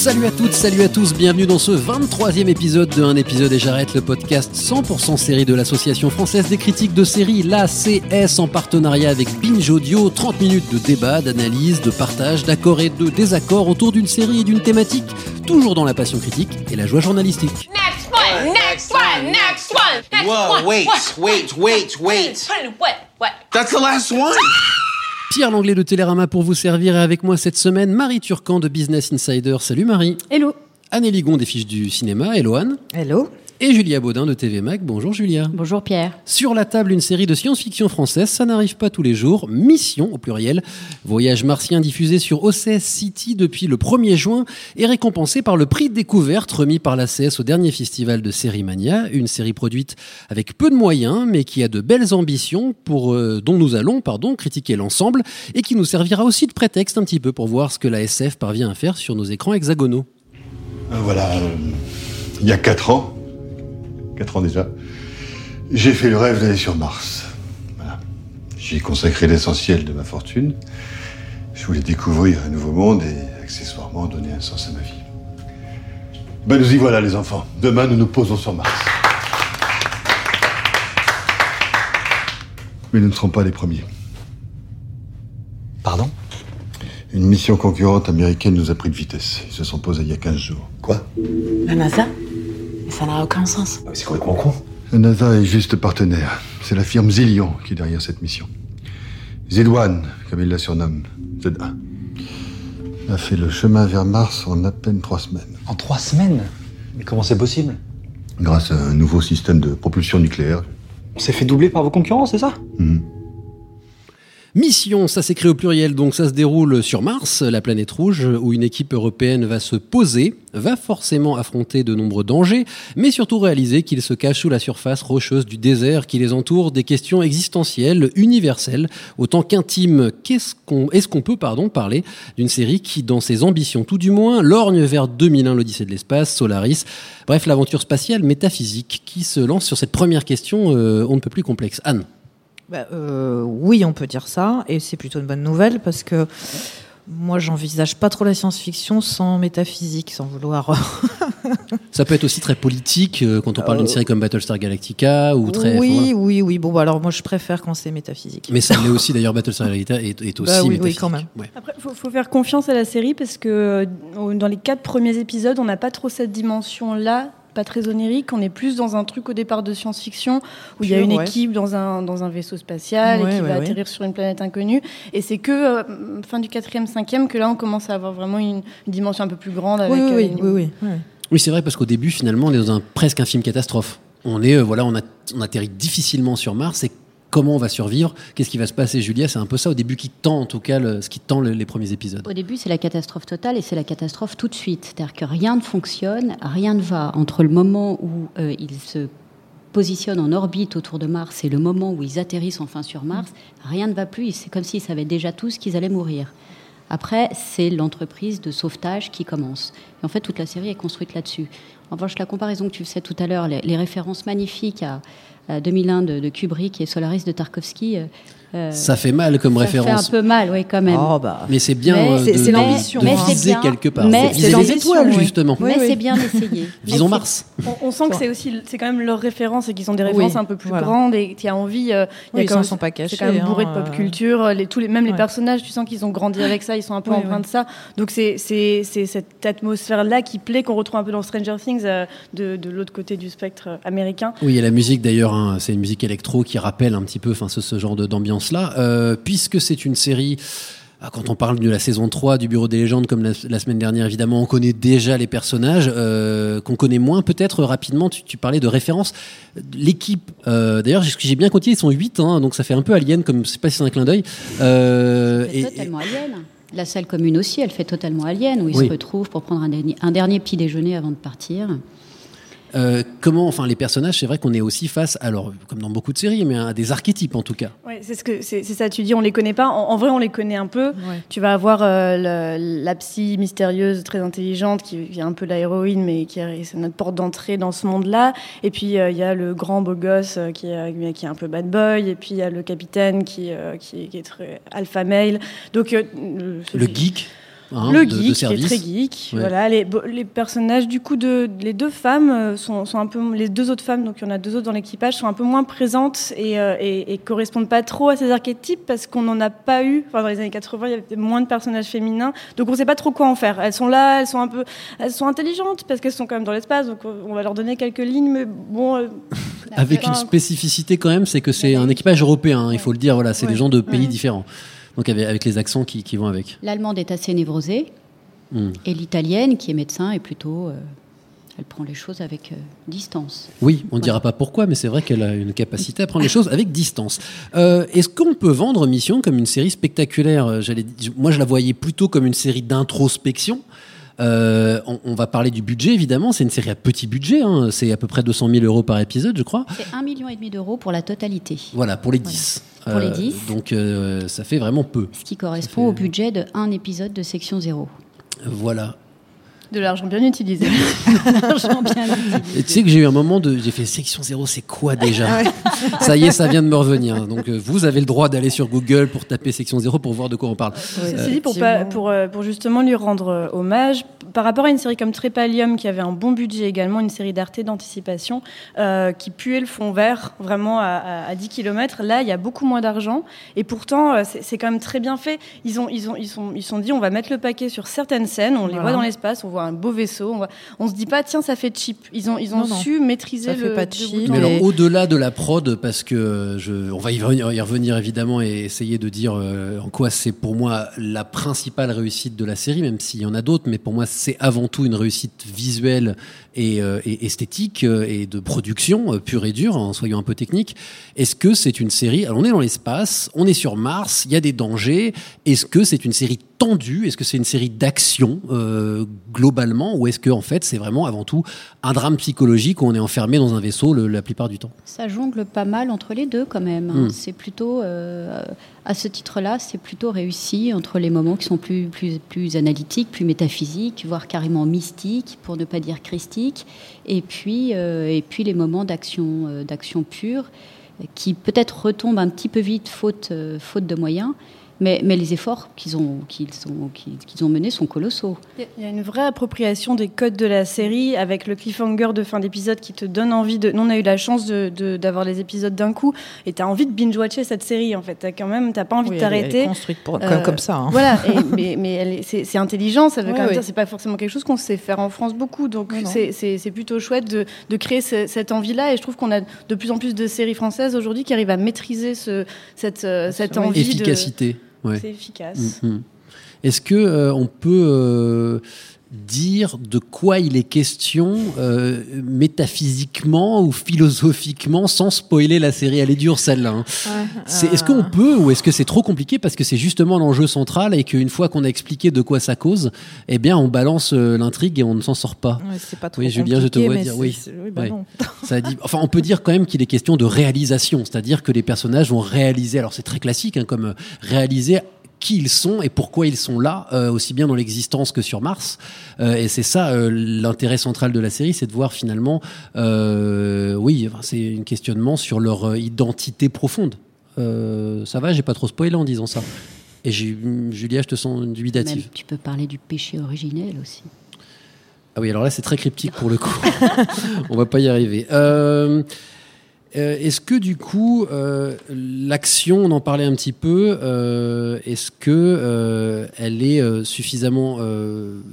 Salut à toutes, salut à tous, bienvenue dans ce 23e épisode de Un épisode et j'arrête le podcast 100% série de l'Association française des critiques de séries, l'ACS, en partenariat avec Binge Audio. 30 minutes de débat, d'analyse, de partage, d'accords et de désaccords autour d'une série et d'une thématique, toujours dans la passion critique et la joie journalistique. Next one, next one, next one, next Whoa, one. wait, wait, wait, wait. What, what, what? That's the last one? Pierre Langlais de Télérama pour vous servir et avec moi cette semaine Marie Turcan de Business Insider. Salut Marie. Hello. Anne Ligon des fiches du cinéma, hello Anne. Hello. Et Julia Baudin de TV Mac. Bonjour Julia. Bonjour Pierre. Sur la table, une série de science-fiction française, ça n'arrive pas tous les jours. Mission au pluriel. Voyage martien diffusé sur OCS City depuis le 1er juin et récompensé par le prix de découverte remis par l'ACS au dernier festival de Série Mania. Une série produite avec peu de moyens, mais qui a de belles ambitions pour, euh, dont nous allons, pardon, critiquer l'ensemble et qui nous servira aussi de prétexte un petit peu pour voir ce que la SF parvient à faire sur nos écrans hexagonaux. Euh, Voilà, euh, il y a quatre ans, quatre ans déjà, j'ai fait le rêve d'aller sur Mars. Voilà. J'y ai consacré l'essentiel de ma fortune. Je voulais découvrir un nouveau monde et accessoirement donner un sens à ma vie. Ben nous y voilà les enfants. Demain nous nous posons sur Mars. Mais nous ne serons pas les premiers. Pardon? Une mission concurrente américaine nous a pris de vitesse. Ils se sont posés il y a 15 jours. Quoi? La NASA? Mais ça n'a aucun sens. C'est complètement con. La NASA est juste partenaire. C'est la firme Zillion qui est derrière cette mission. Z1, comme il la surnomme, Z1, a fait le chemin vers Mars en à peine trois semaines, En trois semaines? Mais comment c'est possible? Grâce à un nouveau système de propulsion nucléaire. On s'est fait doubler par vos concurrents, c'est ça? Mhm. Mission, ça s'écrit au pluriel, donc ça se déroule sur Mars, la planète rouge, où une équipe européenne va se poser, va forcément affronter de nombreux dangers, mais surtout réaliser qu'il se cache sous la surface rocheuse du désert qui les entoure des questions existentielles, universelles, autant qu'intimes. Qu'est-ce qu'on, est-ce qu'on peut, pardon, parler d'une série qui, dans ses ambitions tout du moins, lorgne vers 2001, l'Odyssée de l'espace, Solaris, bref, l'aventure spatiale métaphysique qui se lance sur cette première question, euh, on ne peut plus complexe. Anne. Bah, euh, oui, on peut dire ça, et c'est plutôt une bonne nouvelle parce que moi, j'envisage pas trop la science-fiction sans métaphysique, sans vouloir. Ça peut être aussi très politique euh, quand on parle d'une série comme Battlestar Galactica ou très. oui, voilà. oui, oui. Bon, bah, alors moi, je préfère quand c'est métaphysique. Mais ça l'est aussi d'ailleurs. Battlestar Galactica est, est aussi Bah oui, oui, métaphysique. quand même. Ouais. Après, il faut, faut faire confiance à la série parce que euh, dans les quatre premiers épisodes, on n'a pas trop cette dimension-là, pas très onérique. On est plus dans un truc au départ de science-fiction où il y a une ouais. équipe dans un, dans un vaisseau spatial Ouais, et qui ouais, va ouais. atterrir sur une planète inconnue. Et c'est que euh, fin du quatrième, cinquième que là, on commence à avoir vraiment une, une dimension un peu plus grande avec Oui, oui, euh, oui, une- oui, oui, oui. Oui, c'est vrai parce qu'au début, finalement, on est dans un presque un film catastrophe. On est, euh, voilà, on, a, on atterrit difficilement sur Mars et comment on va survivre Qu'est-ce qui va se passer, Julia C'est un peu ça au début qui tend, en tout cas, ce qui tend le- les premiers épisodes. Au début, c'est la catastrophe totale et c'est la catastrophe tout de suite. C'est-à-dire que rien ne fonctionne, rien ne va entre le moment où euh, ils se positionnent en orbite autour de Mars et le moment où ils atterrissent enfin sur Mars. Rien ne va plus. C'est comme s'ils savaient déjà tous qu'ils allaient mourir. Après, c'est l'entreprise de sauvetage qui commence. Et en fait, toute la série est construite là-dessus. En revanche, la comparaison que tu faisais tout à l'heure, les, les références magnifiques à, à 2001 de, de Kubrick et Solaris de Tarkovsky, euh, euh, Ça fait mal comme ça référence. fait un peu mal, oui, quand même. Oh, bah. Mais c'est bien Mais euh, c'est- de, c'est de- l'ambition, de mais c'est viser bien. quelque part. Mais viser les étoiles, oui. justement. Oui, mais oui. c'est bien essayé. Visons Mars. On, on sent que c'est aussi, c'est quand même leur référence et qu'ils ont des références Oui, un peu plus voilà. grandes et tu as envie. euh, il y a ils quand s'en même- sont pas cachés. C'est quand même bourré de hein, pop culture. Les, tous les, même les personnages, tu sens qu'ils ont grandi avec ça, ils sont un peu Oui, empreints de ça. Donc c'est cette atmosphère-là qui plaît, qu'on retrouve un peu dans Stranger Things, euh, de, de l'autre côté du spectre américain. Oui, et la musique d'ailleurs, hein, c'est une musique électro qui rappelle un petit peu enfin, ce, ce genre de- d'ambiance-là. Euh, puisque c'est une série, ah, quand on parle de la saison 3 du Bureau des légendes, comme la, la semaine dernière, évidemment, on connaît déjà les personnages, euh, qu'on connaît moins peut-être rapidement. Tu, tu parlais de référence. L'équipe, euh, d'ailleurs, j'ai j'ai bien compté, ils sont 8, hein, donc ça fait un peu alien, comme je sais pas si c'est un clin d'œil. Euh, et- totalement alien. La salle commune aussi, elle fait totalement alien, où ils Oui. se retrouvent pour prendre un dernier, un dernier petit déjeuner avant de partir. Euh, comment, enfin, les personnages, c'est vrai qu'on est aussi face, alors, comme dans beaucoup de séries, mais à des archétypes en tout cas. Ouais, c'est ce que c'est c'est ça. Tu dis on les connaît pas. En, en vrai, on les connaît un peu. Tu vas avoir euh, le- la psy mystérieuse, très intelligente, qui, qui est un peu la héroïne, mais qui est notre porte d'entrée dans ce monde-là. Et puis euh, il y a le grand beau gosse qui est qui est un peu bad boy. Et puis il y a le capitaine qui euh, qui, est- qui est très alpha male. Donc euh, le, Le geek. Hein, le de- de geek, qui est très geek. Ouais. Voilà, les, personnages, du coup, de, les deux femmes euh, sont, sont un peu, les deux autres femmes, donc il y en a deux autres dans l'équipage, sont un peu moins présentes et, euh, et, et correspondent pas trop à ces archétypes parce qu'on n'en a pas eu. Enfin, dans les années 80, il y avait moins de personnages féminins, donc on sait pas trop quoi en faire. Elles sont là, elles sont un peu, elles sont intelligentes parce qu'elles sont quand même dans l'espace, donc on va leur donner quelques lignes, mais bon. euh, Avec une spécificité quand même, c'est que c'est un équipage européen, hein, il faut le dire, voilà, c'est des gens de pays Ouais. différents. Donc avec, les accents qui, qui vont avec. L'allemande est assez névrosée, Hmm. et l'italienne, qui est médecin, est plutôt. euh, elle prend les choses avec euh, distance. Oui, on ne dira pas pourquoi, mais c'est vrai qu'elle a une capacité à prendre les choses avec distance. Euh, Est-ce qu'on peut vendre Mission comme une série spectaculaire? Moi, je la voyais plutôt comme une série d'introspection. Euh, on, on va parler du budget, évidemment. C'est une série à petit budget. hein. C'est à peu près 200 000 euros par épisode, je crois. C'est 1,5 million et demi d'euros pour la totalité. Voilà, pour les 10. Pour les 10. Donc, euh, ça fait vraiment peu. Ce qui correspond au budget de un épisode de section 0. Voilà. De l'argent bien utilisé. L'argent bien utilisé. Et tu sais que j'ai eu un moment de. J'ai fait section 0, c'est quoi déjà Ah ouais. Ça y est, ça vient de me revenir. Donc euh, vous avez le droit d'aller sur Google pour taper section 0 pour voir de quoi on parle. Ceci dit, pour, pas- pour, euh, pour justement lui rendre euh, hommage, par rapport à une série comme Trépalium, qui avait un bon budget également, une série d'Arte d'anticipation, euh, qui puait le fond vert vraiment à, à- à 10 km, là, il y a beaucoup moins d'argent. Et pourtant, euh, c'est c'est quand même très bien fait. Ils ont, ils ont, ils sont, ils sont dit, on va mettre le paquet sur certaines scènes, on les Voilà. voit dans l'espace, on voit un beau vaisseau, on, voit, on se dit pas, tiens, ça fait cheap. Ils ont, ils ont Non, non. su maîtriser Ça fait le. pas de le cheap. Mais alors, au-delà de la prod, parce que je, on va y revenir, y revenir évidemment et essayer de dire euh, en quoi c'est pour moi la principale réussite de la série, même s'il y en a d'autres, mais pour moi c'est avant tout une réussite visuelle et, euh, et esthétique euh, et de production euh, pure et dure, en soyons un peu techniques. Est-ce que c'est une série Alors on est dans l'espace, on est sur Mars, il y a des dangers. Est-ce que c'est une série tendue? Est-ce que c'est une série d'action euh, globalement, ou est-ce que en fait c'est vraiment avant tout un drame psychologique où on est enfermé dans un vaisseau le- la plupart du temps? Ça jongle pas mal entre les deux quand même. Hmm. C'est plutôt, euh, à ce titre-là, c'est plutôt réussi entre les moments qui sont plus, plus, plus analytiques, plus métaphysiques, voire carrément mystiques, pour ne pas dire christiques, et puis, euh, et puis les moments d'action, euh, d'action pure, qui peut-être retombent un petit peu vite faute, faute de moyens. Mais, mais les efforts qu'ils ont, qu'ils ont, qu'ils qu'ils ont menés sont colossaux. Il y a une vraie appropriation des codes de la série avec le cliffhanger de fin d'épisode qui te donne envie de. Nous, on a eu la chance de- de- d'avoir les épisodes d'un coup et tu as envie de binge-watcher cette série en fait. T'as quand même, t'as pas envie Oui, de t'arrêter. construite pour- Euh, comme- comme ça, hein. Voilà, et- mais, mais elle est- c'est c'est intelligent, ça veut quand même ouais. dire c'est pas forcément quelque chose qu'on sait faire en France beaucoup. Donc c'est- c'est c'est plutôt chouette de, de créer ce- cette envie-là et je trouve qu'on a de plus en plus de séries françaises aujourd'hui qui arrivent à maîtriser ce, cette, euh, cette envie. de- Efficacité. Ouais. C'est efficace. Mm, mm. Est-ce que euh, on peut euh, dire de quoi il est question euh, métaphysiquement ou philosophiquement sans spoiler la série Elle est dure celle-là. hein. C'est- Est-ce qu'on peut ou est-ce que c'est trop compliqué parce que c'est justement l'enjeu central et qu'une fois qu'on a expliqué de quoi ça cause, eh bien on balance euh, l'intrigue et on ne s'en sort pas. Ouais, c'est pas trop oui, Julien, je te vois dire oui. oui, bah Ouais. non. Ça dit, enfin, on peut dire quand même qu'il est question de réalisation, c'est-à-dire que les personnages vont réaliser. Alors c'est très classique, hein, comme euh, réaliser qui ils sont et pourquoi ils sont là, euh, aussi bien dans l'existence que sur Mars. Euh, et c'est ça euh, l'intérêt central de la série, c'est de voir finalement, oui, c'est un questionnement sur leur identité profonde. Ça va, j'ai pas trop spoilé en disant ça. Et j'ai- Julia, je te sens Même, dubitative. tu peux parler du péché originel aussi. Ah oui, alors là, c'est très cryptique pour le coup. On va pas y arriver. Euh, euh, est-ce que du coup, euh, l'action, on en parlait un petit peu, euh, est-ce que elle est suffisamment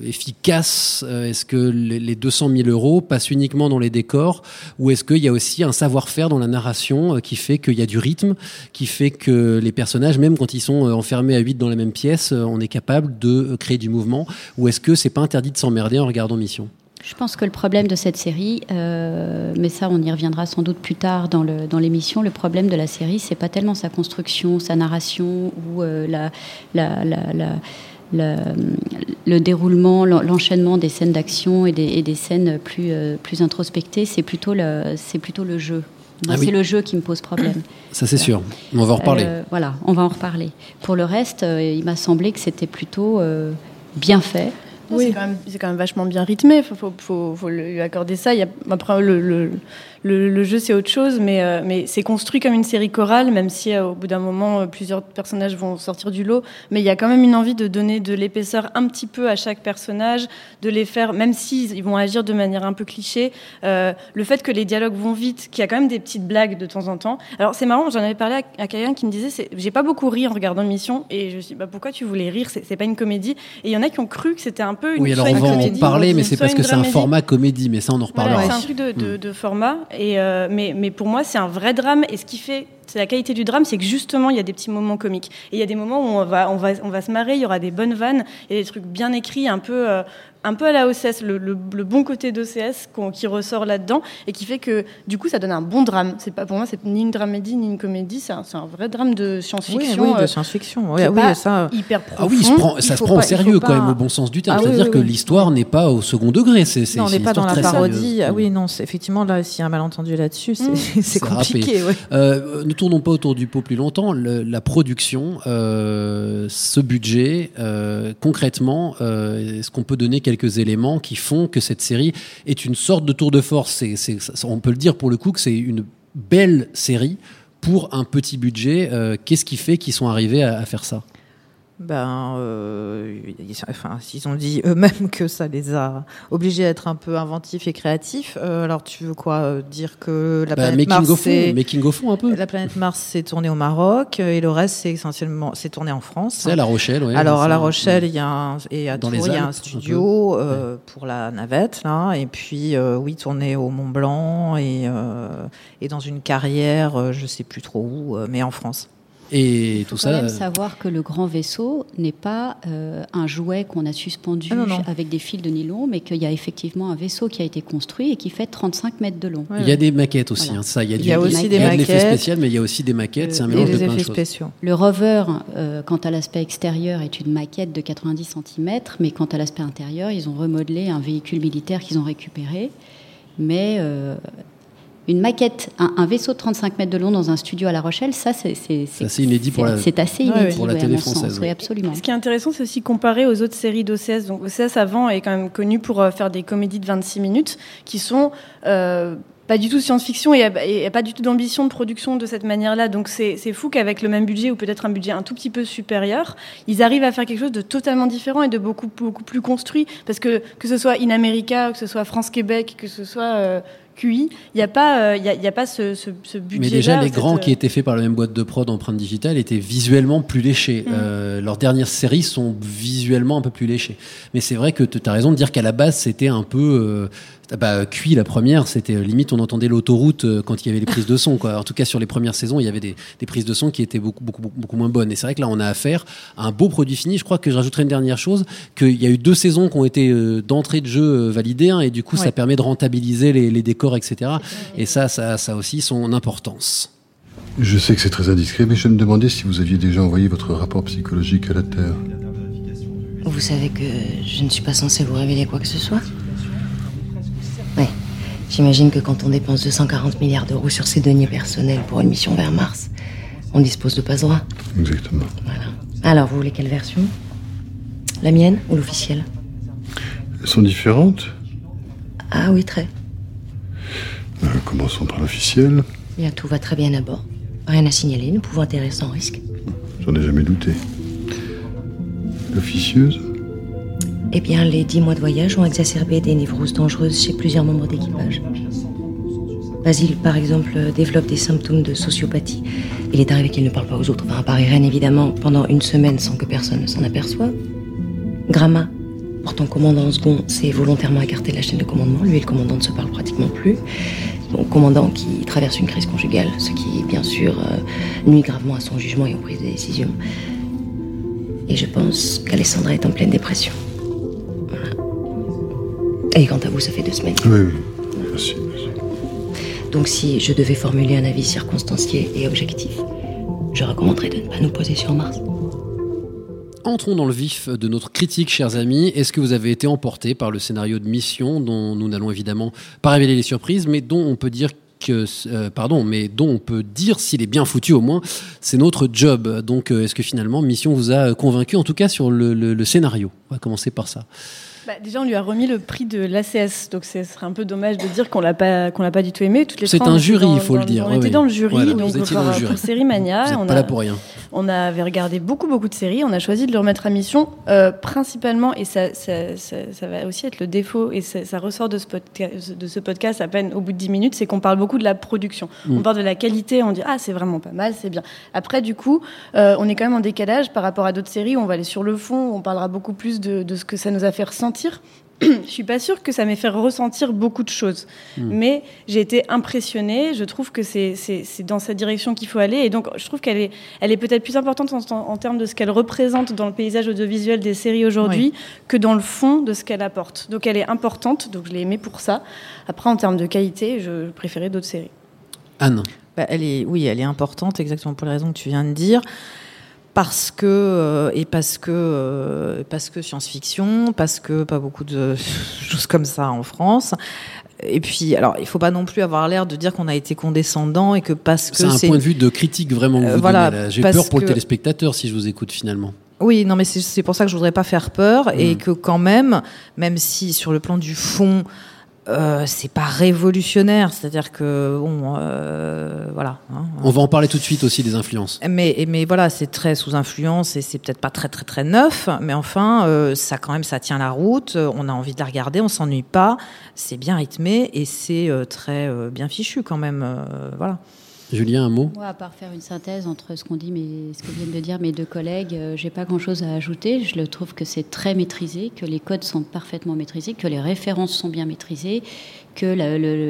efficace Est-ce que les, les 200 000 euros passent uniquement dans les décors ou est-ce qu'il y a aussi un savoir-faire dans la narration qui fait qu'il y a du rythme, qui fait que les personnages, même quand ils sont enfermés à 8 dans la même pièce, on est capable de créer du mouvement Ou est-ce que c'est pas interdit de s'emmerder en regardant Mission? Je pense que le problème de cette série, euh, mais ça on y reviendra sans doute plus tard dans le- dans l'émission, le problème de la série, c'est pas tellement sa construction, sa narration ou euh, la, la, la, la- le, le déroulement, l'en- l'enchaînement des scènes d'action et des, et des scènes plus, euh, plus introspectées, c'est plutôt, le- c'est plutôt le jeu. Moi, Ah oui. c'est le jeu qui me pose problème. Ça, c'est sûr. On va en reparler. Voilà, on va en reparler. Pour le reste, il m'a semblé que c'était plutôt bien fait. C'est quand, quand même vachement bien rythmé, il faut, faut- faut lui accorder ça. Il y a, après, le, le, le, le jeu, c'est autre chose, mais, euh, mais c'est construit comme une série chorale, même si euh, au bout d'un moment, euh, plusieurs personnages vont sortir du lot. Mais il y a quand même une envie de donner de l'épaisseur un petit peu à chaque personnage, de les faire, même s'ils ils vont agir de manière un peu cliché, le fait que les dialogues vont vite, qu'il y a quand même des petites blagues de temps en temps. Alors c'est marrant, j'en avais parlé à, à quelqu'un qui me disait, j'ai pas beaucoup ri en regardant l'émission, et je me suis dit, bah, pourquoi tu voulais rire? C'est pas une comédie. Et il y en a qui ont cru que c'était un peu une Oui, alors on va en parler, mais c'est parce que c'est un format comédie, mais ça, on en Voilà, reparlera. c'est un truc de, de- Mm. de format, et euh, mais, pour moi, c'est un vrai drame. Et ce qui fait, c'est la qualité du drame, c'est que justement, il y a des petits moments comiques. Et il y a des moments où on va, on va, on va se marrer, il y aura des bonnes vannes, et des trucs bien écrits, un peu, euh, un peu à la OCS, le, le- le bon côté d'OCS qui ressort là-dedans, et qui fait que, du coup, ça donne un bon drame. C'est pas, pour moi, c'est ni une dramédie, ni une comédie, c'est un, vrai drame de Oui, science-fiction. oui, de euh, science-fiction. Oui, oui, ça. hyper Ah profond. oui, il se prend- ça se prend pas- au sérieux pas- quand même, au bon sens du terme. Ah oui, C'est-à-dire oui, que oui. l'histoire n'est pas au second degré. C'est, Non, on n'est pas dans la parodie. Ah oui, non, c'est effectivement là, s'il y a un malentendu là-dessus, c'est C'est compliqué. ouais. Euh, ne tournons pas autour du pot plus longtemps. Le- la production, euh, ce budget, euh, concrètement, euh, est-ce qu'on peut donner quelques éléments qui font que cette série est une sorte de tour de force On peut le dire pour le coup que c'est une belle série pour un petit budget. Euh, Qu'est-ce qui fait qu'ils sont arrivés à faire ça? Ben, euh, ils, enfin, ils ont dit eux-mêmes que ça les a obligés à être un peu inventifs et créatifs. Euh, alors, tu veux quoi euh, dire que la Bah, planète making Mars, fond, un peu. La planète Mars s'est tournée au Maroc euh, et le reste c'est essentiellement c'est tourné en France. C'est à La Rochelle, ouais, Alors c'est à La. Rochelle, il y a un, et à Tours, il y a un un studio euh, pour la navette là, et puis euh, oui tourné au Mont Blanc et euh, et dans une carrière, je sais plus trop où, mais en France. Et Il faut tout quand ça. même euh, savoir que le grand vaisseau n'est pas euh, un jouet qu'on a suspendu Ah non, non. avec des fils de nylon, mais qu'il y a effectivement un vaisseau qui a été construit et qui fait 35 mètres de long. Il y a des maquettes aussi, Voilà. hein, ça. Il y a, Il du- y a aussi il y des a de l'effet maquettes. spécial, mais il y a aussi des maquettes. C'est un Et mélange des de plein de effets choses. spéciaux. Le rover, euh, quant à l'aspect extérieur, est une maquette de 90 cm, mais quant à l'aspect intérieur, ils ont remodelé un véhicule militaire qu'ils ont récupéré. Mais euh, une maquette, un, un vaisseau de 35 mètres de long dans un studio à La Rochelle, ça, c'est assez inédit pour la- C'est assez Ouais, inédit ouais. Pour la ouais, télé française, sens. oui. Oui, absolument. Ce qui est intéressant, c'est aussi comparer aux autres séries d'OCS. Donc OCS avant est quand même connu pour euh, faire des comédies de 26 minutes qui sont euh, pas du tout science-fiction et, et- et pas du tout d'ambition de production de cette manière-là. Donc c'est c'est fou qu'avec le même budget ou peut-être un budget un tout petit peu supérieur, ils arrivent à faire quelque chose de totalement différent et de beaucoup beaucoup plus construit. Parce que que ce soit In America, que ce soit France-Québec, que ce soit euh, QI, il n'y a pas euh, il y a, il y a pas ce, ce, ce budget. Mais déjà, les grands qui étaient faits par la même boîte de prod empreinte digitale étaient visuellement plus léchés. Mhm. Euh, leurs dernières séries sont visuellement un peu plus léchées. Mais c'est vrai que tu as raison de dire qu'à la base, c'était un peu. Euh, bah, cuit la première, c'était euh, limite on entendait l'autoroute euh, quand il y avait les prises de son. Quoi. En tout cas, sur les premières saisons, il y avait des, des prises de son qui étaient beaucoup, beaucoup, beaucoup, moins bonnes. Et c'est vrai que là, on a affaire à un beau produit fini. Je crois que je rajouterai une dernière chose qu'il y a eu deux saisons qui ont été euh, d'entrée de jeu validées, hein, et du coup, ça permet de rentabiliser les, les décors, etc. Et ça, ça, ça a aussi son importance. Je sais que c'est très indiscret, mais je me demandais si vous aviez déjà envoyé votre rapport psychologique à la Terre. Vous savez que je ne suis pas censée vous révéler quoi que ce soit. J'imagine que quand on dépense 240 milliards d'euros sur ses deniers personnels pour une mission vers Mars, on dispose de passe droit. Exactement. Alors, vous voulez quelle version? La mienne ou l'officielle? Elles sont différentes Ah oui, très. Euh, Commençons par l'officiel. Bien, tout va très bien à bord. Rien à signaler, nous pouvons atterrir sans risque. J'en ai jamais douté. L'officieuse? Eh bien, les dix mois de voyage ont exacerbé des névroses dangereuses chez plusieurs membres d'équipage. Basile, par exemple, développe des symptômes de sociopathie. Il est arrivé qu'il ne parle pas aux autres, enfin, à Irène, évidemment, pendant une semaine sans que personne ne s'en aperçoive. Gramma, pourtant commandant en second, s'est volontairement écarté de la chaîne de commandement. Lui et le commandant ne se parlent pratiquement plus. Commandant qui traverse une crise conjugale, ce qui, bien sûr, euh, nuit gravement à son jugement et aux prises de décision. Et je pense qu'Alessandra est en pleine dépression. Et quant à vous, ça fait deux semaines. Oui, oui. Merci, merci. Donc si je devais formuler un avis circonstancié et objectif, je recommanderais de ne pas nous poser sur Mars. entrons dans le vif de notre critique, chers amis. Est-ce que vous avez été emporté par le scénario de mission dont nous n'allons évidemment pas révéler les surprises, mais dont on peut dire que, euh, pardon, mais dont on peut dire s'il est bien foutu au moins, c'est notre job. Donc, euh, est-ce que finalement Mission vous a convaincu, en tout cas sur le, le- le scénario? On va commencer par ça. Bah, déjà, on lui a remis le prix de l'ACS, donc ce serait un peu dommage de dire qu'on l'a pas qu'on l'a pas du tout aimé. Toutes les C'est un jury, il faut le dire. On Ouais, était oui. dans le jury, Voilà, donc vous étiez dans le jury. pour Série Mania, Vous on pas a- là pour rien. On avait regardé beaucoup, beaucoup de séries. On a choisi de le remettre à mission, euh, principalement, et ça, ça, ça, ça va aussi être le défaut, et ça, ça ressort de ce, podcast, de ce podcast à peine au bout de 10 minutes, c'est qu'on parle beaucoup de la production. Mm. On parle de la qualité, on dit ah c'est vraiment pas mal, c'est bien. Après du coup, euh, on est quand même en décalage par rapport à d'autres séries. où On va aller sur le fond, on parlera beaucoup plus de, de ce que ça nous a fait ressentir. Je suis pas sûre que ça m'ait fait ressentir beaucoup de choses, Mm. mais j'ai été impressionnée. Je trouve que c'est c'est- c'est dans cette direction qu'il faut aller, et donc je trouve qu'elle est, elle est peut-être plus importante en, en- en termes de ce qu'elle représente dans le paysage audiovisuel des séries aujourd'hui Oui. que dans le fond de ce qu'elle apporte. Donc elle est importante, donc je l'ai aimée pour ça. Après, en termes de qualité, je préférais d'autres séries. Anne. Bah, elle est, oui, elle est importante, exactement pour les raisons que tu viens de dire. Parce que, euh, et parce que, euh, parce que science-fiction, parce que pas beaucoup de choses comme ça en France. Et puis, alors, il faut pas non plus avoir l'air de dire qu'on a été condescendant et que parce que C'est un point de vue de critique vraiment que Euh, vous voilà. J'ai peur pour le que- téléspectateur si je vous écoute finalement. Oui, non, mais c'est- pour ça que je voudrais pas faire peur et Mm. que quand même, même si sur le plan du fond, euh, c'est pas révolutionnaire, c'est-à-dire que bon, euh, voilà. hein. On va en parler tout de suite aussi des influences. Mais, mais voilà, c'est très sous influence et c'est peut-être pas très très très neuf, mais enfin, euh, ça quand même, ça tient la route. euh, On a envie de la regarder, on s'ennuie pas. C'est bien rythmé et c'est euh, très euh, bien fichu quand même. euh, voilà. Julien, un mot? Moi, à part faire une synthèse entre ce qu'on dit, mais ce que viennent de dire mes deux collègues, euh, j'ai pas grand-chose à ajouter. Je le trouve que c'est très maîtrisé, que les codes sont parfaitement maîtrisés, que les références sont bien maîtrisées, que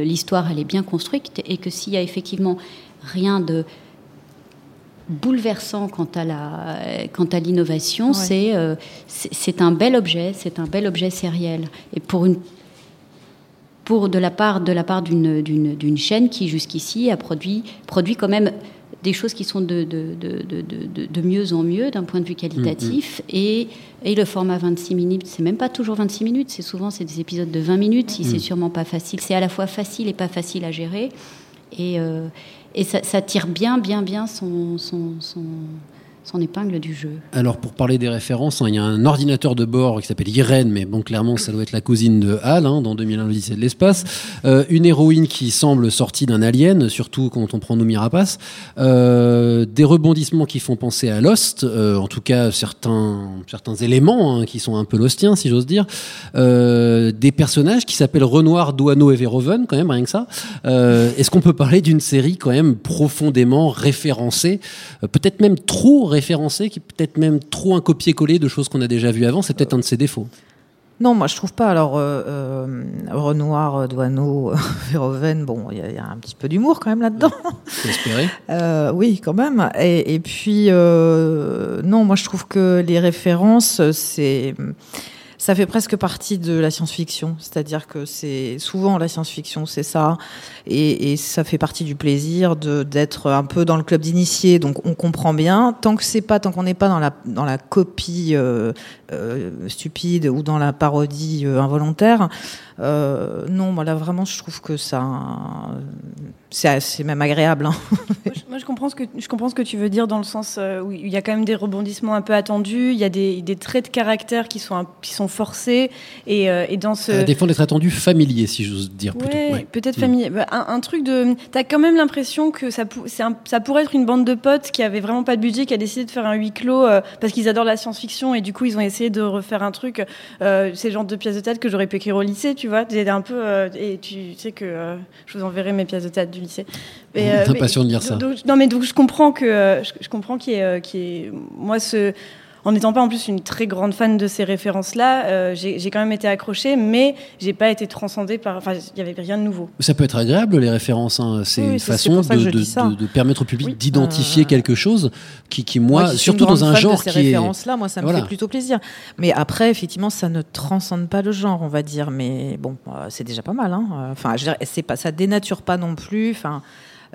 l'histoire elle est bien construite et que s'il y a effectivement rien de bouleversant quant à la quant à l'innovation, Ouais. c'est euh, c'est c'est un bel objet, c'est un bel objet sériel. Et pour une pour de la part de la part d'une d'une d'une chaîne qui jusqu'ici a produit produit quand même des choses qui sont de, de, de, de, de, de mieux en mieux d'un point de vue qualitatif. Et, et le format 26 minutes c'est même pas toujours 26 minutes c'est souvent c'est des épisodes de 20 minutes. Si Mm. c'est sûrement pas facile c'est à la fois facile et pas facile à gérer. Et, euh, et ça, ça tire bien bien bien son, son, son, son épingle du jeu Alors pour parler des références, hein, il y a un ordinateur de bord qui s'appelle Irène, mais bon clairement ça doit être la cousine de Hal hein, dans 2001 l'Odyssée de l'espace. Euh, une héroïne qui semble sortie d'un alien, surtout quand on prend Noomi Rapace. Euh, des rebondissements qui font penser à Lost, euh, en tout cas certains certains éléments hein, qui sont un peu lostiens si j'ose dire. Des personnages qui s'appellent Renoir, Douaneau et Verhoeven quand même rien que ça. Est-ce qu'on peut parler d'une série quand même profondément référencée, peut-être même trop référencée, qui est peut-être même trop un copier-coller de choses qu'on a déjà vues avant. C'est peut-être un de ses défauts. Non, moi je trouve pas. Alors euh, euh, Renoir, euh, Douaneau, Verhoeven, bon, il y, a- il y a un petit peu d'humour quand même là-dedans. Euh, oui, quand même. Et, et puis, non, moi je trouve que les références, c'est, ça fait presque partie de la science-fiction. C'est-à-dire que c'est souvent la science-fiction, c'est ça, et, ça fait partie du plaisir de d'être un peu dans le club d'initiés. Donc on comprend bien. Tant que c'est pas, tant qu'on n'est pas dans la dans la copie euh, euh, stupide ou dans la parodie euh, involontaire. Non, moi là vraiment, je trouve que ça, c'est c'est même agréable. hein. Moi, je comprends ce que je comprends ce que tu veux dire dans le sens où il y a quand même des rebondissements un peu attendus. Il y a des, des traits de caractère qui sont qui sont forcés et, euh, et dans ce À défendre d'être attendu familier, si j'ose dire plutôt. Ouais, Ouais. peut-être Mm. familier. Bah, un, un truc de. T'as quand même l'impression que ça, pou- c'est un- ça pourrait être une bande de potes qui avait vraiment pas de budget, qui a décidé de faire un huis clos euh, parce qu'ils adorent la science-fiction et du coup ils ont essayé de refaire un truc. Euh, c'est le genre de pièces de théâtre que j'aurais pu écrire au lycée, tu vois. Un peu. euh, et tu sais que euh, je vous enverrai mes pièces de théâtre du lycée. Euh, T'as mais- de lire ça. donc- non, mais donc je comprends que je, je comprends qu'il y ait, qu'il y ait- moi ce en n'étant pas en plus une très grande fan de ces références-là, euh, j'ai j'ai quand même été accrochée, mais j'ai pas été transcendée par. Enfin, il y avait rien de nouveau. Ça peut être agréable, les références. hein. C'est Oui, une façon de, permettre au public d'identifier Euh, quelque chose qui, qui moi, surtout dans un fan genre de ces qui est. références-là, moi, ça me Voilà. fait plutôt plaisir. Mais après, effectivement, ça ne transcende pas le genre, on va dire. Mais bon, euh, c'est déjà pas mal. Hein. Enfin, je veux dire, c'est pas, ça dénature pas non plus. Enfin.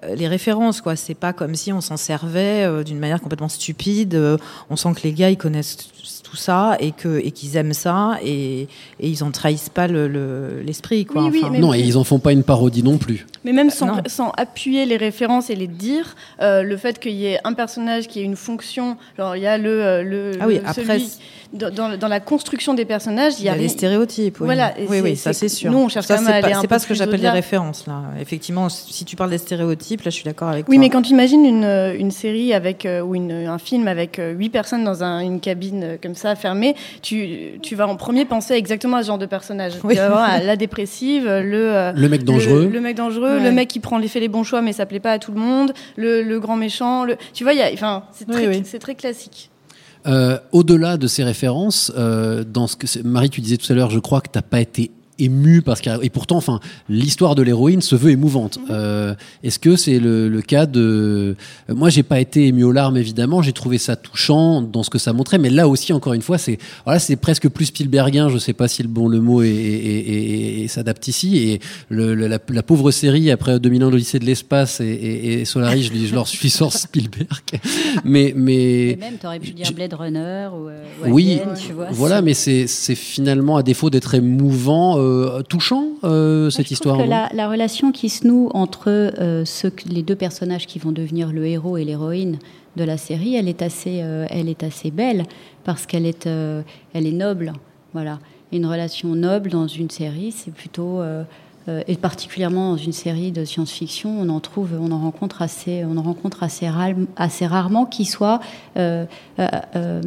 Euh, les références, quoi. C'est pas comme si on s'en servait euh, d'une manière complètement stupide. Euh, on sent que les gars, ils connaissent tout ça et que et qu'ils aiment ça et, et ils en trahissent pas le- le- l'esprit, quoi. Oui, oui, Enfin, mais- Non, et ils en font pas une parodie non plus. Mais même sans, sans appuyer les références et les dire, euh, le fait qu'il y ait un personnage qui ait une fonction, genre il y a le, le, Ah oui, le- après, celui- dans, dans- la construction des personnages, il y y a les stéréotypes. Oui, Voilà, oui, oui, c'est- ça c'est- sûr. nous, on cherche Ça, quand même c'est à aller pas, un c'est peu pas ce que j'appelle les références là. Effectivement, si tu parles des stéréotypes, là, je suis d'accord avec Oui, toi. mais quand tu imagines une, euh, une série avec euh, ou une, un film avec euh, huit personnes dans un- une cabine euh, comme ça fermée, tu, tu vas en premier penser exactement à ce genre de personnage. Oui. Tu vas avoir, euh, la dépressive, le euh, Le mec dangereux. le, le mec dangereux, Ouais. le mec qui prend les fait les bons choix mais ça plaît pas à tout le monde, le, le grand méchant. Le, tu vois, il y a, enfin, c'est Oui, très, oui. classique. Euh, Au-delà de ces références, euh, dans ce que Marie, tu disais tout à l'heure, je crois que t'as pas été ému parce qu'il y a- et pourtant, enfin, l'histoire de l'héroïne se veut émouvante. Euh, Est-ce que c'est le, le cas de euh, Moi, j'ai pas été ému aux larmes évidemment. J'ai trouvé ça touchant dans ce que ça montrait, mais là aussi, encore une fois, c'est voilà, c'est presque plus Spielbergien. Je sais pas si le bon le mot est, est- est- est- est- s'adapte ici. Et le- le- la, la pauvre série après 2001 l'Odyssée de l'espace et, et, et Solaris, je, dis- je leur suis sur Spielberg. Mais mais Et même, tu aurais pu dire Blade Runner ou, euh, ou oui, Alien, tu vois. voilà, c'est- mais c'est c'est finalement à défaut d'être émouvant, euh, touchant euh, cette Je histoire. trouve que la, la relation qui se noue entre euh, les deux personnages qui vont devenir le héros et l'héroïne de la série, elle est assez, euh, elle est assez belle parce qu'elle est, euh, elle est noble. Voilà, une relation noble dans une série, c'est plutôt euh, euh, et particulièrement dans une série de science-fiction, on en trouve, on en rencontre assez, on en rencontre assez, assez rarement qui soit euh, euh, euh,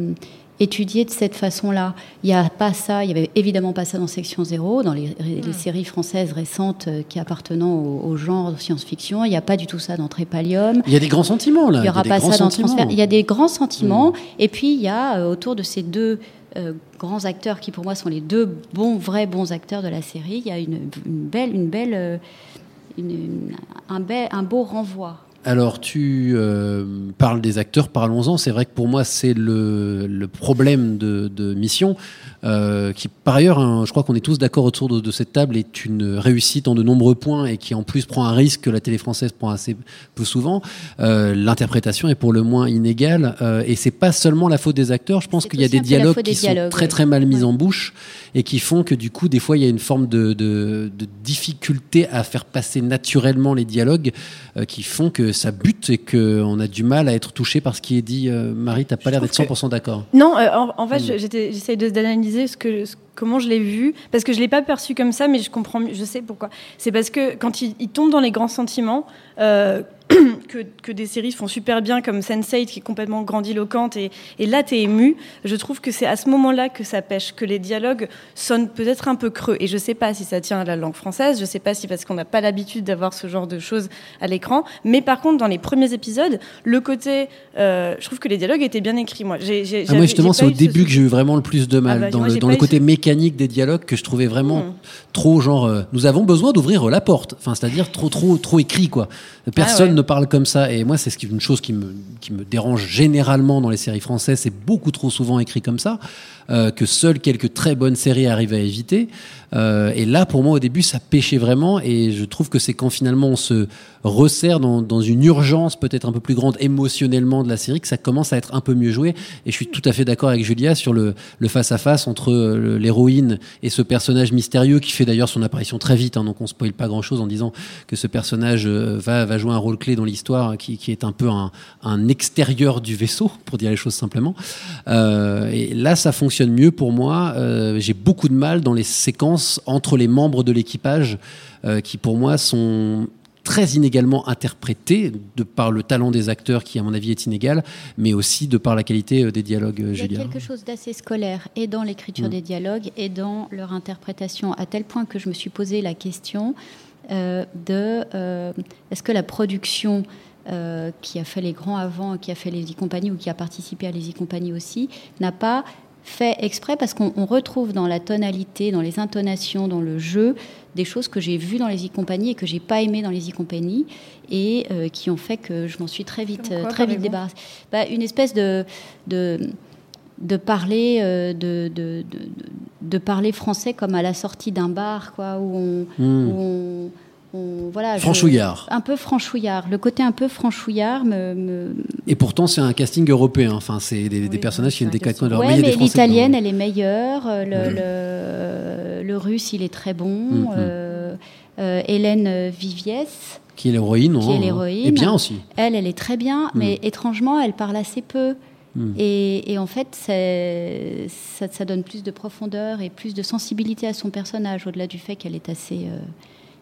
étudié de cette façon-là. Il n'y a pas ça, il y avait évidemment pas ça dans Section Zéro, dans les, les séries françaises récentes euh, qui appartenant au, au genre de science-fiction. Il n'y a pas du tout ça dans Trépalium. Il y a des grands sentiments là. Il n'y aura des pas ça dans. Transfert. Il y a des grands sentiments. Et puis, il y a euh, autour de ces deux euh, grands acteurs qui, pour moi, sont les deux bons, vrais bons acteurs de la série, il y a une, une belle, une belle, une- une- un, bel- un beau renvoi. Alors, tu euh, parles des acteurs, parlons-en. C'est vrai que pour moi, c'est le, le problème de, de Mission, euh, qui par ailleurs, hein, je crois qu'on est tous d'accord autour de, de cette table, est une réussite en de nombreux points et qui en plus prend un risque que la télé française prend assez peu souvent. Euh, L'interprétation est pour le moins inégale et c'est pas seulement la faute des acteurs. Je pense qu'il y a des dialogues qui sont très très mal mis Ouais. en bouche et qui font que du coup, des fois, il y a une forme de, de, difficulté à faire passer naturellement les dialogues qui font que ça bute et qu'on a du mal à être touché par ce qui est dit. Euh, Marie, t'as pas l'air d'être trouve 100% d'accord. Non, euh, en, en fait, Mm. j'étais- j'essaye d'analyser ce que, ce- comment je l'ai vu, parce que je l'ai pas perçu comme ça, mais je comprends, je sais pourquoi. C'est parce que quand il, il tombe dans les grands sentiments, euh, que, que des séries font super bien, comme Sense8, qui est complètement grandiloquente, et, et là, tu es ému, je trouve que c'est à ce moment-là que ça pêche, que les dialogues sonnent peut-être un peu creux. Et je sais pas si ça tient à la langue française, je sais pas si parce qu'on n'a pas l'habitude d'avoir ce genre de choses à l'écran, mais par contre, dans les premiers épisodes, le côté, euh, je trouve que les dialogues étaient bien écrits. Moi, j'ai, j'ai- Ah, moi, justement, c'est au ce début que j'ai eu vraiment le plus de mal, Ah bah, dans moi, le, dans le côté ce- mécanique des dialogues que je trouvais vraiment Mm. trop genre, euh, nous avons besoin d'ouvrir la porte. Enfin, c'est-à-dire trop, trop, trop écrit, quoi. Personne Ah ouais. ne parle comme ça. Et moi, c'est ce qui- une chose qui me, qui me dérange généralement dans les séries françaises. C'est beaucoup trop souvent écrit comme ça, euh, que seules quelques très bonnes séries arrivent à éviter. Euh, et là, pour moi, au début, ça pêchait vraiment. Et je trouve que c'est quand finalement on se resserre dans, une urgence peut-être un peu plus grande émotionnellement de la série que ça commence à être un peu mieux joué. Et je suis tout à fait d'accord avec Julia sur le face-à-face entre euh, l'héroïne et ce personnage mystérieux qui fait d'ailleurs son apparition très vite. hein, donc on spoile pas grand-chose en disant que ce personnage euh, va, jouer un rôle clé dans l'histoire qui, qui est un peu un, extérieur du vaisseau, pour dire les choses simplement. Et là, ça fonctionne mieux pour moi. J'ai beaucoup de mal dans les séquences entre les membres de l'équipage euh, qui, pour moi, sont très inégalement interprétés de par le talent des acteurs qui, à mon avis, est inégal, mais aussi de par la qualité euh, des dialogues, euh, Il y a Julia. quelque chose d'assez scolaire et dans l'écriture Mm. des dialogues et dans leur interprétation, à tel point que je me suis posé la question euh, de euh, est-ce que la production euh, qui a fait les grands avant, qui a fait les e-compagnies ou qui a participé à les e-compagnies aussi, n'a pas fait exprès parce qu'on on retrouve dans la tonalité, dans les intonations, dans le jeu, des choses que j'ai vues dans les e-compagnies et que j'ai pas aimées dans les e-compagnies et euh, qui ont fait que je m'en suis très vite, quoi, euh, très vite débarrassée. Bah, une espèce de, de de parler euh, de, de, de, de parler français comme à la sortie d'un bar quoi où on, Mm. où on, on- voilà, je- Franchouillard. un peu franchouillard. Le côté un peu franchouillard me. me- Et pourtant, c'est un casting européen. Enfin, c'est des, des personnages qui viennent des quatre coins de mais l'italienne, elle est meilleure. euh, Le, le, le russe, il est très bon. Mhm. euh, euh, Hélène Viviès. Qui est l'héroïne. qui est hein, l'héroïne. Et bien aussi. Elle, elle est très bien, Mm. mais étrangement, elle parle assez peu. Mm. Et, et en fait, ça, ça donne plus de profondeur et plus de sensibilité à son personnage, au-delà du fait qu'elle est assez, euh,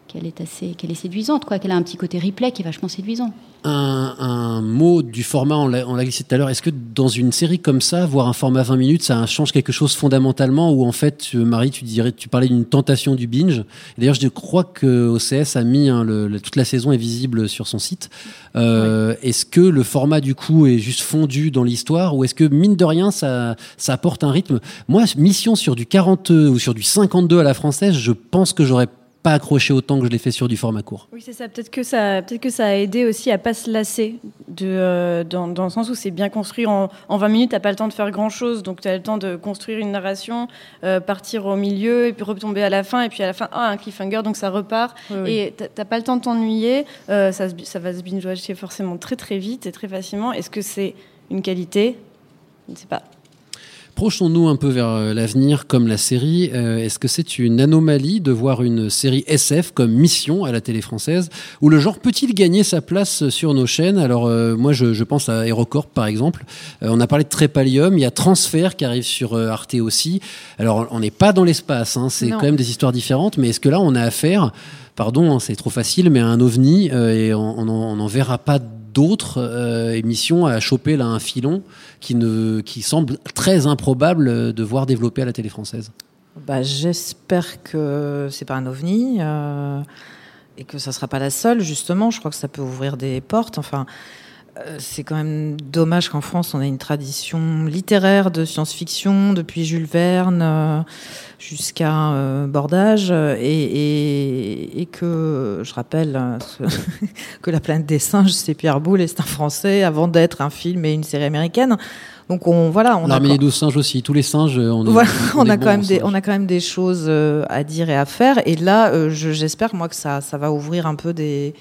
qu'elle est assez, qu'elle est séduisante, quoi. Qu'elle a un petit côté replay qui est vachement séduisant. Un, un mot du format, on l'a glissé tout à l'heure. Est-ce que dans une série comme ça, voir un format 20 minutes, ça change quelque chose fondamentalement Ou en fait, Marie, tu dirais, tu parlais d'une tentation du binge? D'ailleurs, je crois que OCS a mis hein, le- le- toute la saison est visible sur son site. Euh, Est-ce que le format du coup est juste fondu dans l'histoire, ou est-ce que mine de rien, ça, ça apporte un rythme? Moi, mission sur du 40 ou sur du 52 à la française, je pense que j'aurais pas accroché autant que je l'ai fait sur du format court. Oui, c'est ça. Peut-être que ça, peut-être que ça a aidé aussi à pas se lasser, de, euh, dans, dans le sens où c'est bien construit. En, en 20 minutes, t'as pas le temps de faire grand-chose, donc tu as le temps de construire une narration, euh, partir au milieu, et puis retomber à la fin, et puis à la fin, ah, un cliffhanger, donc ça repart. Oui, oui. Et t'as- pas le temps de t'ennuyer. euh, ça, ça va se binge-watcher forcément très très vite et très facilement. Est-ce que c'est une qualité? Je ne sais pas. Projetons-nous un peu vers euh, l'avenir comme la série. Euh, Est-ce que c'est une anomalie de voir une série SF comme Mission à la télé française Ou le genre peut-il gagner sa place sur nos chaînes? Alors euh, moi je, je pense à HeroCorp par exemple. Euh, on a parlé de Trépalium, il y a Transfert qui arrive sur Arte aussi. Alors on n'est pas dans l'espace, hein, c'est quand même des histoires différentes, mais est-ce que là on a affaire, pardon hein, c'est trop facile, mais à un ovni euh, et on n'en verra pas d'autres euh, émissions à choper là un filon qui, ne, qui semble très improbable de voir développer à la télé française. Bah, J'espère que c'est pas un ovni euh, et que ça sera pas la seule. Justement, je crois que ça peut ouvrir des portes. Enfin, c'est quand même dommage qu'en France on ait une tradition littéraire de science-fiction depuis Jules Verne euh, jusqu'à euh, Bordage et, et, et que je rappelle euh, ce- que La planète des singes c'est Pierre Boulle et c'est un Français avant d'être un film et une série américaine. Donc on voilà, on a L'armée quand- des douze singes aussi, tous les singes, euh, on, est- voilà, on a quand même des, on a quand même des choses euh, à dire et à faire. Et là, euh, je- j'espère moi que ça, ça va ouvrir un peu des,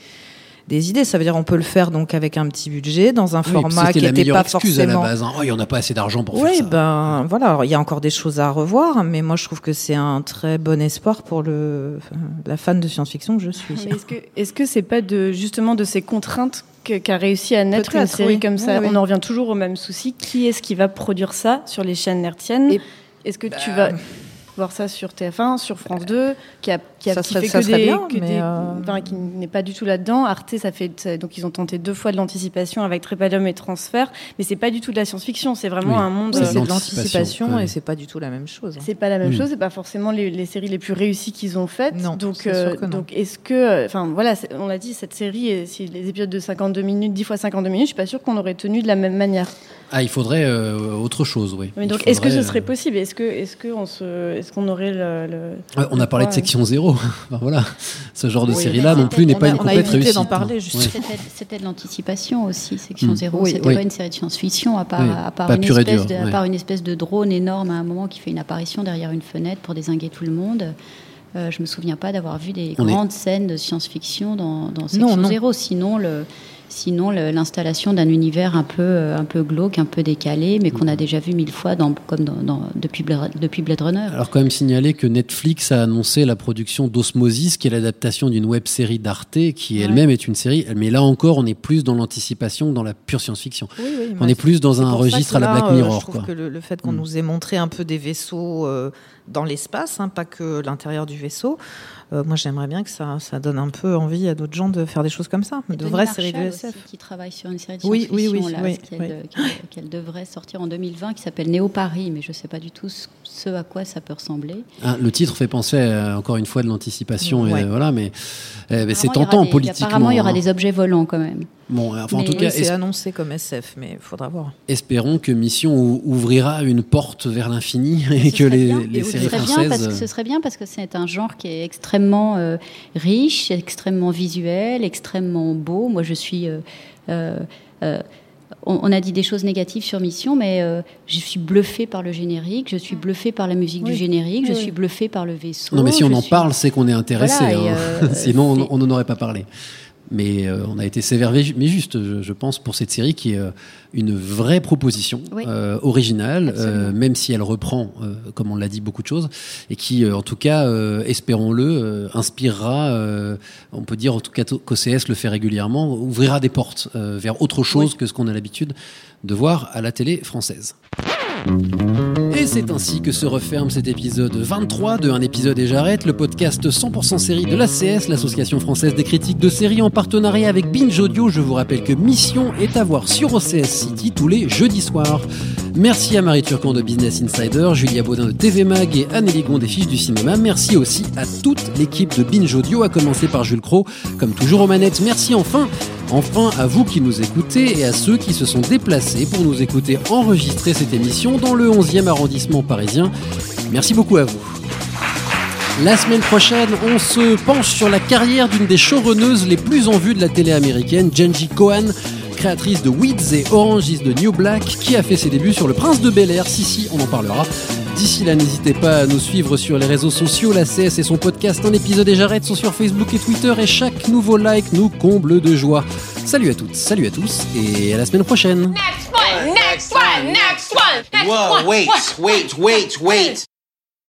des idées. Ça veut dire on peut le faire donc avec un petit budget dans un Oui, format qui la n'était meilleure pas excuse à la forcément. base. hein. Oh, il n'y en a pas assez d'argent pour Oui, faire ça. ben voilà. Alors, il y a encore des choses à revoir, mais moi je trouve que c'est un très bon espoir pour le la fan de science-fiction que je suis. Est-ce que est-ce que c'est pas de justement de ces contraintes qu'a réussi à naître une série oui. comme ça Oui, oui. On en revient toujours au même souci. Qui est-ce qui va produire ça sur les chaînes nertiennes Et- Est-ce que tu Bah, vas voir ça sur TF1, sur France 2, qui a qui, a, Ça qui serait- fait ça que serait des, bien, que mais, des- euh, enfin, qui n'est pas du tout là-dedans. Arte, ça fait ça- donc ils ont tenté deux fois de l'anticipation avec Trépalium et Transfert, mais c'est pas du tout de la science-fiction. C'est vraiment Oui. un monde. Oui, euh, c'est de l'anticipation, et c'est pas du tout la même chose. c'est pas la même Mm. chose, c'est pas forcément les, les séries les plus réussies qu'ils ont faites. Non, donc, c'est sûr que non. donc est-ce que, euh, enfin voilà, on l'a dit, cette série, euh, si les épisodes de 52 minutes, 10 fois 52 minutes, je suis pas sûre qu'on aurait tenu de la même manière. Ah, il faudrait euh, autre chose, oui. Mais donc, est-ce que ce serait euh, possible? Est-ce que, est-ce que on se, est-ce qu'on aurait le, le- ouais, on a parlé de Ouais. section zéro. Enfin, voilà, ce genre de Oui, série-là non plus n'est pas a- une on a complète évité réussite. d'en parler, hein. C'était de l'anticipation aussi, Section Mm. Zéro. Oui, C'était oui. pas une série de science-fiction, à part, Oui, à part pas une espèce dur, de, à ouais. part une espèce de drone énorme à un moment qui fait une apparition derrière une fenêtre pour désinguer tout le monde. Euh, je me souviens pas d'avoir vu des On est- grandes scènes de science-fiction dans, dans Section non. Zéro. Sinon, le, sinon l'installation d'un univers un peu, euh, un peu glauque, un peu décalé, mais qu'on a déjà vu mille fois dans, comme dans, dans- depuis, Blade, depuis Blade Runner. Alors quand même signaler que Netflix a annoncé la production d'Osmosis, qui est l'adaptation d'une web série d'Arte, qui elle-même est une série. Mais là encore, on est plus dans l'anticipation dans la pure science-fiction. Oui, oui, On est plus dans un registre à la Black euh, Mirror. je trouve quoi. que le, le fait qu'on Mm. nous ait montré un peu des vaisseaux euh, dans l'espace, hein, pas que l'intérieur du vaisseau, euh, moi j'aimerais bien que ça, ça donne un peu envie à d'autres gens de faire des choses comme ça, de vraies séries de aussi, SF. qui travaille sur une série de Oui, oui, oui, là, oui, qu'elle oui. de- qu'elle- qu'elle devrait sortir en 2020, qui s'appelle Néo Paris, mais je ne sais pas du tout ce, ce à quoi ça peut ressembler. Ah, le titre fait penser euh, encore une fois de l'anticipation. et, Ouais. euh, voilà, mais, euh, c'est Apparemment, il y aura tentant des- politiquement. Apparemment, il y aura hein. des objets volants quand même. Bon, enfin, en tout Oui, cas, c'est es- annoncé comme SF, mais il faudra voir. espérons que Mission ou- ouvrira une porte vers l'infini et Ce que les, bien. les Et séries serait bien françaises. parce que ce serait bien parce que c'est un genre qui est extrêmement euh, riche, extrêmement visuel, extrêmement beau. Moi, je suis euh, euh, euh, on, on a dit des choses négatives sur Mission, mais euh, je suis bluffée par le générique, je suis bluffée par la musique du Oui. générique, je Oui. suis bluffée par le vaisseau. Non, mais si on en suis- parle, c'est qu'on est intéressé. Voilà, hein. euh, Sinon, on n'en aurait pas parlé. Mais euh, on a été sévère, mais juste, je, je pense, pour cette série qui est euh, une vraie proposition Oui. euh, originale, euh, même si elle reprend, euh, comme on l'a dit, beaucoup de choses, et qui, euh, en tout cas, euh, espérons-le, euh, inspirera, euh, on peut dire en tout cas qu'OCS le fait régulièrement, ouvrira des portes euh, vers autre chose que ce qu'on a l'habitude de voir à la télé française. Et c'est ainsi que se referme cet épisode 23 de Un épisode et j'arrête, le podcast 100% série de l'ACS, l'association française des critiques de séries en partenariat avec Binge Audio. Je vous rappelle que Mission est à voir sur OCS City tous les jeudis soirs. Merci à Marie Turcan de Business Insider, Julia Baudin de TV Mag et Anne Gon des Fiches du Cinéma. Merci aussi à toute l'équipe de Binge Audio, à commencer par Jules Cro, comme toujours aux manettes. Merci enfin Enfin, à vous qui nous écoutez et à ceux qui se sont déplacés pour nous écouter enregistrer cette émission dans le 11e arrondissement parisien. Merci beaucoup à vous. La semaine prochaine, on se penche sur la carrière d'une des showrunneuses les plus en vue de la télé américaine, Jenji Cohen, créatrice de Weeds et Orange is the New Black, qui a fait ses débuts sur Le Prince de Bel Air. Si, si, on en parlera. D'ici là, n'hésitez pas à nous suivre sur les réseaux sociaux. La CS et son podcast Un épisode et j'arrête sont sur Facebook et Twitter et chaque nouveau like nous comble de joie. Salut à toutes, salut à tous et à la semaine prochaine. Next one, next one, next one, next Whoa, one. wait, wait, wait, wait.